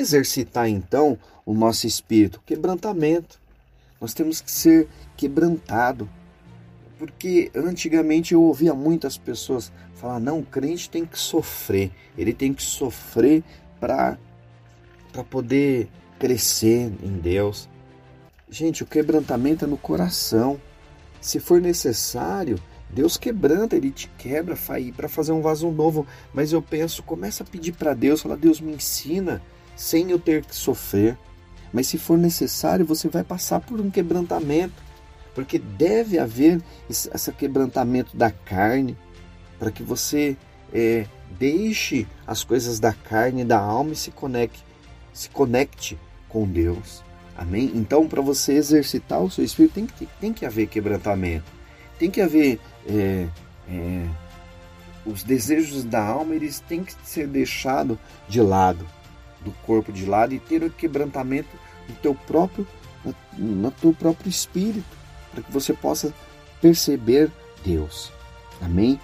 exercitar então o nosso espírito? Quebrantamento. Nós temos que ser quebrantado. Porque antigamente eu ouvia muitas pessoas falar: não, o crente tem que sofrer, ele tem que sofrer para poder crescer em Deus. Gente, o quebrantamento é no coração. Se for necessário, Deus quebranta, Ele te quebra para fazer um vaso novo. Mas eu penso, começa a pedir para Deus, fala, Deus me ensina, sem eu ter que sofrer. Mas se for necessário, você vai passar por um quebrantamento, porque deve haver esse quebrantamento da carne, para que você é, deixe as coisas da carne da alma e se conecte, se conecte com Deus. Amém? Então, para você exercitar o seu espírito, tem que, tem que haver quebrantamento. Tem que haver. É, é, os desejos da alma eles têm que ser deixados de lado, do corpo de lado, e ter o quebrantamento do teu próprio, no teu próprio espírito, para que você possa perceber Deus. Amém?